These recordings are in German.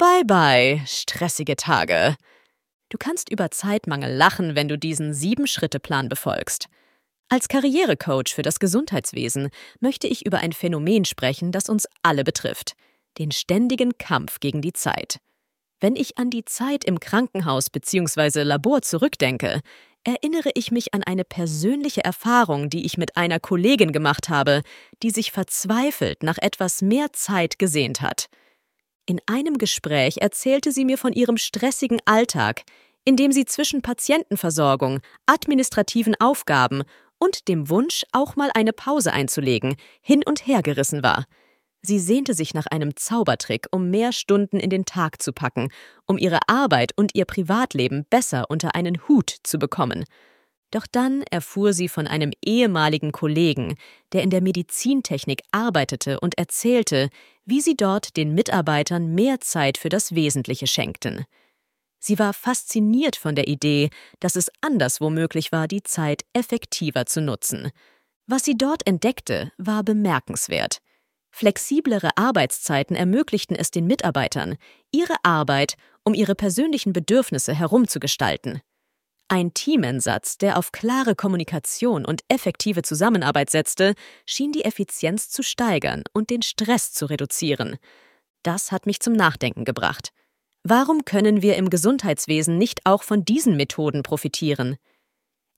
Bye bye, stressige Tage. Du kannst über Zeitmangel lachen, wenn du diesen Sieben-Schritte-Plan befolgst. Als Karrierecoach für das Gesundheitswesen möchte ich über ein Phänomen sprechen, das uns alle betrifft: den ständigen Kampf gegen die Zeit. Wenn ich an die Zeit im Krankenhaus bzw. Labor zurückdenke, erinnere ich mich an eine persönliche Erfahrung, die ich mit einer Kollegin gemacht habe, die sich verzweifelt nach etwas mehr Zeit gesehnt hat. In einem Gespräch erzählte sie mir von ihrem stressigen Alltag, in dem sie zwischen Patientenversorgung, administrativen Aufgaben und dem Wunsch, auch mal eine Pause einzulegen, hin und her gerissen war. Sie sehnte sich nach einem Zaubertrick, um mehr Stunden in den Tag zu packen, um ihre Arbeit und ihr Privatleben besser unter einen Hut zu bekommen. Doch dann erfuhr sie von einem ehemaligen Kollegen, der in der Medizintechnik arbeitete und erzählte, wie sie dort den Mitarbeitern mehr Zeit für das Wesentliche schenkten. Sie war fasziniert von der Idee, dass es anderswo möglich war, die Zeit effektiver zu nutzen. Was sie dort entdeckte, war bemerkenswert. Flexiblere Arbeitszeiten ermöglichten es den Mitarbeitern, ihre Arbeit um ihre persönlichen Bedürfnisse herumzugestalten. Ein Teamensatz, der auf klare Kommunikation und effektive Zusammenarbeit setzte, schien die Effizienz zu steigern und den Stress zu reduzieren. Das hat mich zum Nachdenken gebracht. Warum können wir im Gesundheitswesen nicht auch von diesen Methoden profitieren?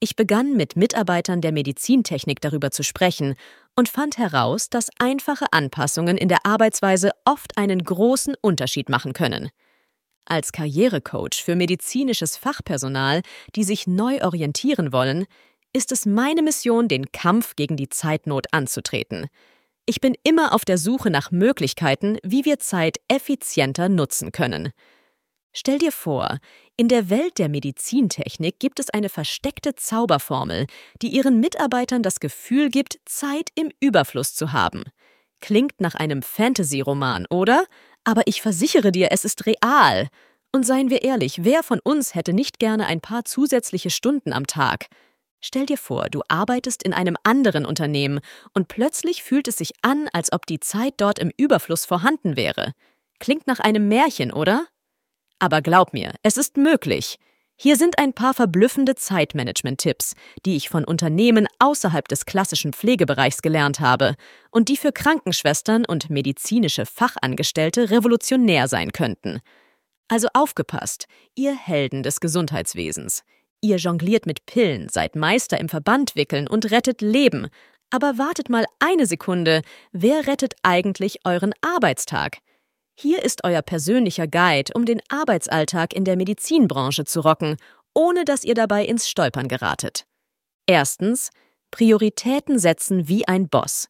Ich begann mit Mitarbeitern der Medizintechnik darüber zu sprechen und fand heraus, dass einfache Anpassungen in der Arbeitsweise oft einen großen Unterschied machen können. Als Karrierecoach für medizinisches Fachpersonal, die sich neu orientieren wollen, ist es meine Mission, den Kampf gegen die Zeitnot anzutreten. Ich bin immer auf der Suche nach Möglichkeiten, wie wir Zeit effizienter nutzen können. Stell dir vor, in der Welt der Medizintechnik gibt es eine versteckte Zauberformel, die ihren Mitarbeitern das Gefühl gibt, Zeit im Überfluss zu haben. Klingt nach einem Fantasy-Roman, oder? Aber ich versichere dir, es ist real. Und seien wir ehrlich, wer von uns hätte nicht gerne ein paar zusätzliche Stunden am Tag? Stell dir vor, du arbeitest in einem anderen Unternehmen und plötzlich fühlt es sich an, als ob die Zeit dort im Überfluss vorhanden wäre. Klingt nach einem Märchen, oder? Aber glaub mir, es ist möglich. Hier sind ein paar verblüffende Zeitmanagement-Tipps, die ich von Unternehmen außerhalb des klassischen Pflegebereichs gelernt habe und die für Krankenschwestern und medizinische Fachangestellte revolutionär sein könnten. Also aufgepasst, ihr Helden des Gesundheitswesens. Ihr jongliert mit Pillen, seid Meister im Verband wickeln und rettet Leben. Aber wartet mal eine Sekunde, wer rettet eigentlich euren Arbeitstag? Hier ist euer persönlicher Guide, um den Arbeitsalltag in der Medizinbranche zu rocken, ohne dass ihr dabei ins Stolpern geratet. Erstens, Prioritäten setzen wie ein Boss.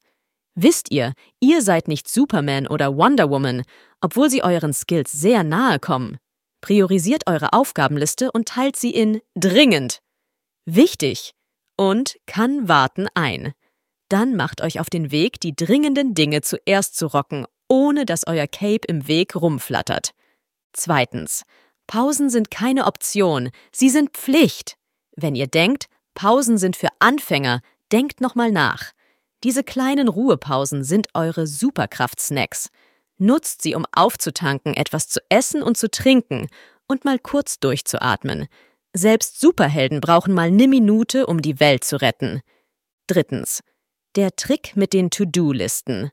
Wisst ihr, ihr seid nicht Superman oder Wonder Woman, obwohl sie euren Skills sehr nahe kommen. Priorisiert eure Aufgabenliste und teilt sie in dringend, wichtig und kann warten ein. Dann macht euch auf den Weg, die dringenden Dinge zuerst zu rocken ohne dass euer Cape im Weg rumflattert. Zweitens. Pausen sind keine Option, sie sind Pflicht. Wenn ihr denkt, Pausen sind für Anfänger, denkt nochmal nach. Diese kleinen Ruhepausen sind eure Superkraft-Snacks. Nutzt sie, um aufzutanken, etwas zu essen und zu trinken und mal kurz durchzuatmen. Selbst Superhelden brauchen mal eine Minute, um die Welt zu retten. Drittens. Der Trick mit den To-Do-Listen.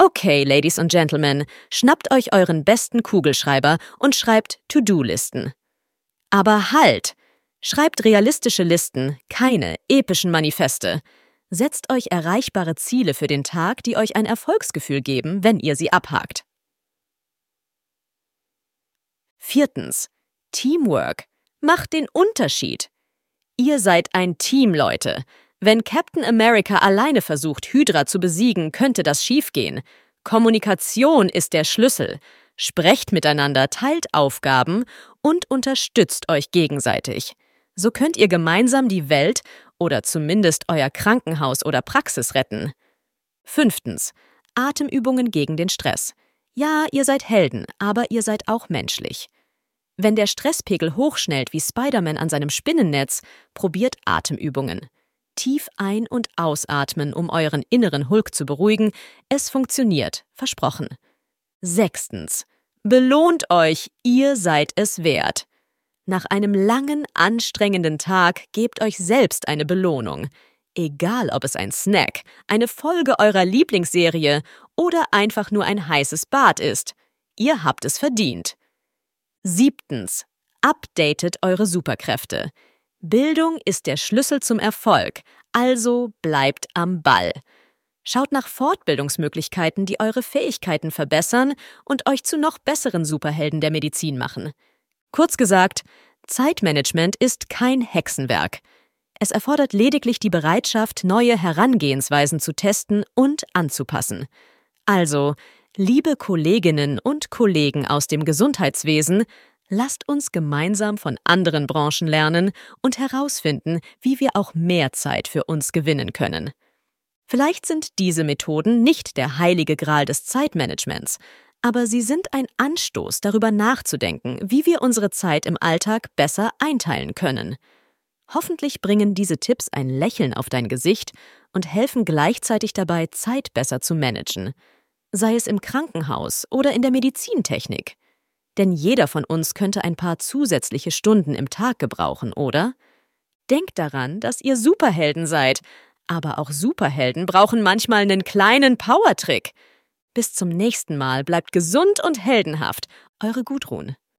Okay, Ladies und Gentlemen, schnappt euch euren besten Kugelschreiber und schreibt To-Do-Listen. Aber halt! Schreibt realistische Listen, keine epischen Manifeste. Setzt euch erreichbare Ziele für den Tag, die euch ein Erfolgsgefühl geben, wenn ihr sie abhakt. Viertens. Teamwork. Macht den Unterschied. Ihr seid ein Team, Leute. Wenn Captain America alleine versucht, Hydra zu besiegen, könnte das schiefgehen. Kommunikation ist der Schlüssel. Sprecht miteinander, teilt Aufgaben und unterstützt euch gegenseitig. So könnt ihr gemeinsam die Welt oder zumindest euer Krankenhaus oder Praxis retten. Fünftens. Atemübungen gegen den Stress. Ja, ihr seid Helden, aber ihr seid auch menschlich. Wenn der Stresspegel hochschnellt wie Spider-Man an seinem Spinnennetz, probiert Atemübungen tief ein- und ausatmen, um euren inneren Hulk zu beruhigen. Es funktioniert, versprochen. Sechstens. Belohnt euch, ihr seid es wert. Nach einem langen, anstrengenden Tag gebt euch selbst eine Belohnung. Egal ob es ein Snack, eine Folge eurer Lieblingsserie oder einfach nur ein heißes Bad ist. Ihr habt es verdient. Siebtens. Updatet eure Superkräfte. Bildung ist der Schlüssel zum Erfolg, also bleibt am Ball. Schaut nach Fortbildungsmöglichkeiten, die eure Fähigkeiten verbessern und euch zu noch besseren Superhelden der Medizin machen. Kurz gesagt, Zeitmanagement ist kein Hexenwerk. Es erfordert lediglich die Bereitschaft, neue Herangehensweisen zu testen und anzupassen. Also, liebe Kolleginnen und Kollegen aus dem Gesundheitswesen, lasst uns gemeinsam von anderen Branchen lernen und herausfinden, wie wir auch mehr Zeit für uns gewinnen können. Vielleicht sind diese Methoden nicht der heilige Gral des Zeitmanagements, aber sie sind ein Anstoß, darüber nachzudenken, wie wir unsere Zeit im Alltag besser einteilen können. Hoffentlich bringen diese Tipps ein Lächeln auf dein Gesicht und helfen gleichzeitig dabei, Zeit besser zu managen, sei es im Krankenhaus oder in der Medizintechnik. Denn jeder von uns könnte ein paar zusätzliche Stunden im Tag gebrauchen, oder? Denkt daran, dass ihr Superhelden seid, aber auch Superhelden brauchen manchmal einen kleinen Powertrick. Bis zum nächsten Mal bleibt gesund und heldenhaft. Eure Gudrun.